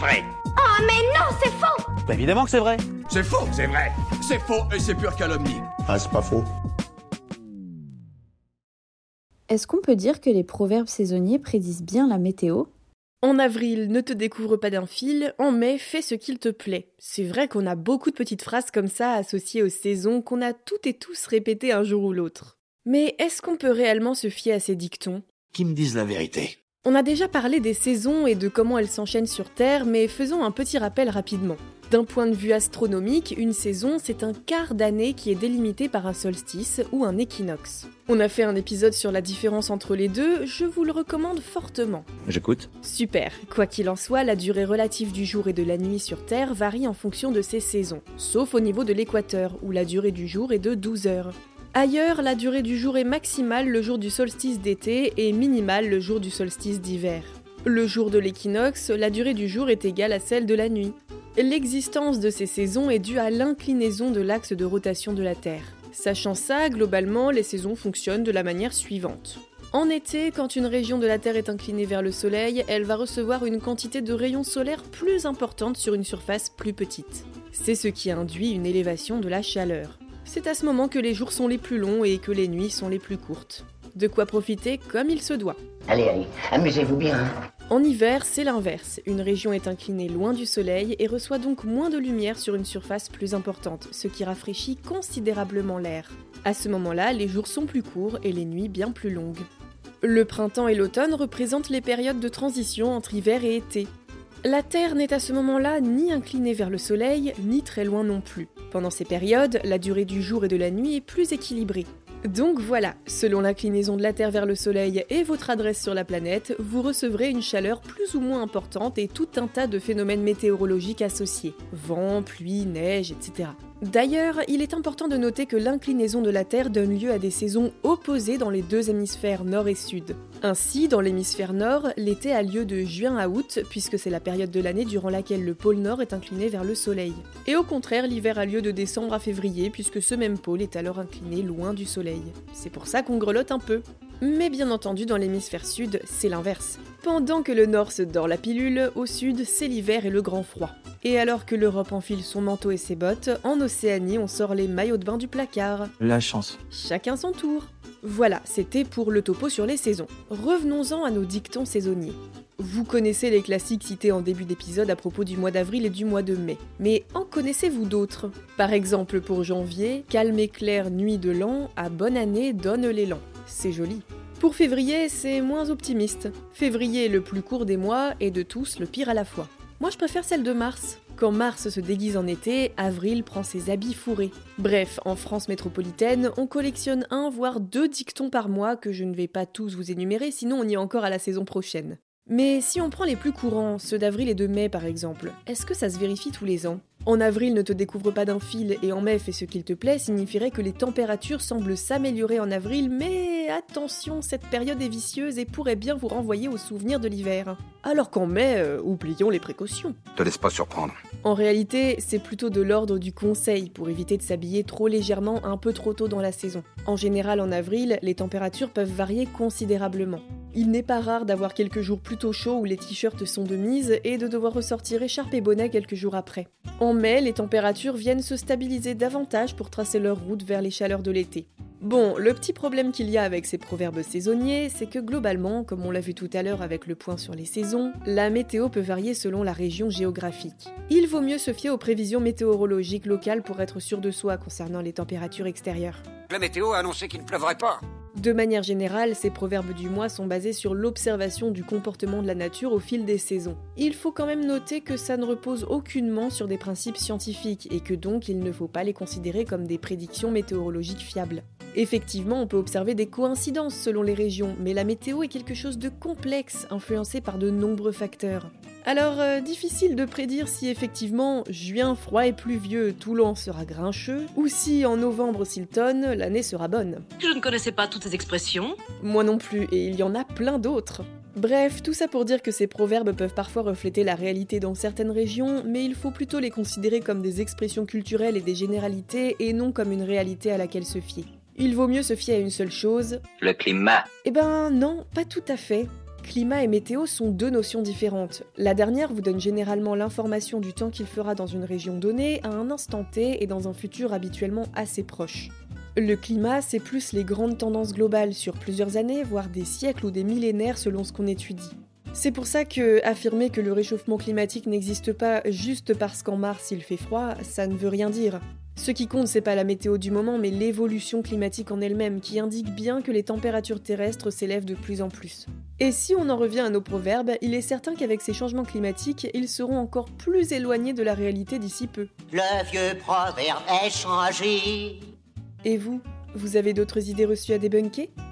vrai. Oh mais non, c'est faux Bah évidemment que c'est vrai. C'est faux, c'est vrai. C'est faux et c'est pure calomnie. Ah, c'est pas faux. Est-ce qu'on peut dire que les proverbes saisonniers prédisent bien la météo? En avril, ne te découvre pas d'un fil, en mai, fais ce qu'il te plaît. C'est vrai qu'on a beaucoup de petites phrases comme ça associées aux saisons qu'on a toutes et tous répétées un jour ou l'autre. Mais est-ce qu'on peut réellement se fier à ces dictons? Qui me disent la vérité? On a déjà parlé des saisons et de comment elles s'enchaînent sur Terre, mais faisons un petit rappel rapidement. D'un point de vue astronomique, une saison, c'est un quart d'année qui est délimité par un solstice ou un équinoxe. On a fait un épisode sur la différence entre les deux, je vous le recommande fortement. J'écoute. Super. Quoi qu'il en soit, la durée relative du jour et de la nuit sur Terre varie en fonction de ces saisons, sauf au niveau de l'équateur, où la durée du jour est de 12 heures. Ailleurs, la durée du jour est maximale le jour du solstice d'été et minimale le jour du solstice d'hiver. Le jour de l'équinoxe, la durée du jour est égale à celle de la nuit. L'existence de ces saisons est due à l'inclinaison de l'axe de rotation de la Terre. Sachant ça, globalement, les saisons fonctionnent de la manière suivante. En été, quand une région de la Terre est inclinée vers le Soleil, elle va recevoir une quantité de rayons solaires plus importante sur une surface plus petite. C'est ce qui induit une élévation de la chaleur. C'est à ce moment que les jours sont les plus longs et que les nuits sont les plus courtes. De quoi profiter comme il se doit. Allez, allez, amusez-vous bien. En hiver, c'est l'inverse. Une région est inclinée loin du soleil et reçoit donc moins de lumière sur une surface plus importante, ce qui rafraîchit considérablement l'air. À ce moment-là, les jours sont plus courts et les nuits bien plus longues. Le printemps et l'automne représentent les périodes de transition entre hiver et été. La Terre n'est à ce moment-là ni inclinée vers le Soleil, ni très loin non plus. Pendant ces périodes, la durée du jour et de la nuit est plus équilibrée. Donc voilà, selon l'inclinaison de la Terre vers le Soleil et votre adresse sur la planète, vous recevrez une chaleur plus ou moins importante et tout un tas de phénomènes météorologiques associés. Vent, pluie, neige, etc. D'ailleurs, il est important de noter que l'inclinaison de la Terre donne lieu à des saisons opposées dans les deux hémisphères nord et sud. Ainsi, dans l'hémisphère nord, l'été a lieu de juin à août, puisque c'est la période de l'année durant laquelle le pôle nord est incliné vers le soleil. Et au contraire, l'hiver a lieu de décembre à février, puisque ce même pôle est alors incliné loin du soleil. C'est pour ça qu'on grelotte un peu. Mais bien entendu, dans l'hémisphère sud, c'est l'inverse. Pendant que le nord se dort la pilule, au sud, c'est l'hiver et le grand froid. Et alors que l'Europe enfile son manteau et ses bottes, en Océanie, on sort les maillots de bain du placard. La chance. Chacun son tour. Voilà, c'était pour le topo sur les saisons. Revenons-en à nos dictons saisonniers. Vous connaissez les classiques cités en début d'épisode à propos du mois d'avril et du mois de mai. Mais en connaissez-vous d'autres? Par exemple pour janvier, calme et clair nuit de l'an, à bonne année donne l'élan. C'est joli. Pour février, c'est moins optimiste. Février est le plus court des mois et de tous le pire à la fois. Moi je préfère celle de mars. Quand mars se déguise en été, avril prend ses habits fourrés. Bref, en France métropolitaine, on collectionne un voire deux dictons par mois que je ne vais pas tous vous énumérer, sinon on y est encore à la saison prochaine. Mais si on prend les plus courants, ceux d'avril et de mai par exemple, est-ce que ça se vérifie tous les ans? En avril ne te découvre pas d'un fil et en mai fais ce qu'il te plaît signifierait que les températures semblent s'améliorer en avril, mais attention, cette période est vicieuse et pourrait bien vous renvoyer aux souvenirs de l'hiver. Alors qu'en mai, euh, oublions les précautions. Te laisse pas surprendre. En réalité, c'est plutôt de l'ordre du conseil pour éviter de s'habiller trop légèrement un peu trop tôt dans la saison. En général, en avril, les températures peuvent varier considérablement. Il n'est pas rare d'avoir quelques jours plutôt chauds où les t-shirts sont de mise et de devoir ressortir écharpe et bonnet quelques jours après. En mai, les températures viennent se stabiliser davantage pour tracer leur route vers les chaleurs de l'été. Bon, le petit problème qu'il y a avec ces proverbes saisonniers, c'est que globalement, comme on l'a vu tout à l'heure avec le point sur les saisons, la météo peut varier selon la région géographique. Il vaut mieux se fier aux prévisions météorologiques locales pour être sûr de soi concernant les températures extérieures. La météo a annoncé qu'il ne pleuvrait pas. De manière générale, ces proverbes du mois sont basés sur l'observation du comportement de la nature au fil des saisons. Il faut quand même noter que ça ne repose aucunement sur des principes scientifiques et que donc il ne faut pas les considérer comme des prédictions météorologiques fiables. Effectivement, on peut observer des coïncidences selon les régions, mais la météo est quelque chose de complexe, influencé par de nombreux facteurs. Alors, euh, difficile de prédire si effectivement juin froid et pluvieux, Toulon sera grincheux, ou si en novembre s'il tonne, l'année sera bonne. Je ne connaissais pas toutes ces expressions. Moi non plus, et il y en a plein d'autres. Bref, tout ça pour dire que ces proverbes peuvent parfois refléter la réalité dans certaines régions, mais il faut plutôt les considérer comme des expressions culturelles et des généralités, et non comme une réalité à laquelle se fier. Il vaut mieux se fier à une seule chose. Le climat. Eh ben non, pas tout à fait. Climat et météo sont deux notions différentes. La dernière vous donne généralement l'information du temps qu'il fera dans une région donnée à un instant T et dans un futur habituellement assez proche. Le climat, c'est plus les grandes tendances globales sur plusieurs années, voire des siècles ou des millénaires selon ce qu'on étudie. C'est pour ça que affirmer que le réchauffement climatique n'existe pas juste parce qu'en mars il fait froid, ça ne veut rien dire. Ce qui compte, c'est pas la météo du moment, mais l'évolution climatique en elle-même, qui indique bien que les températures terrestres s'élèvent de plus en plus. Et si on en revient à nos proverbes, il est certain qu'avec ces changements climatiques, ils seront encore plus éloignés de la réalité d'ici peu. Le vieux proverbe est changé. Et vous Vous avez d'autres idées reçues à débunker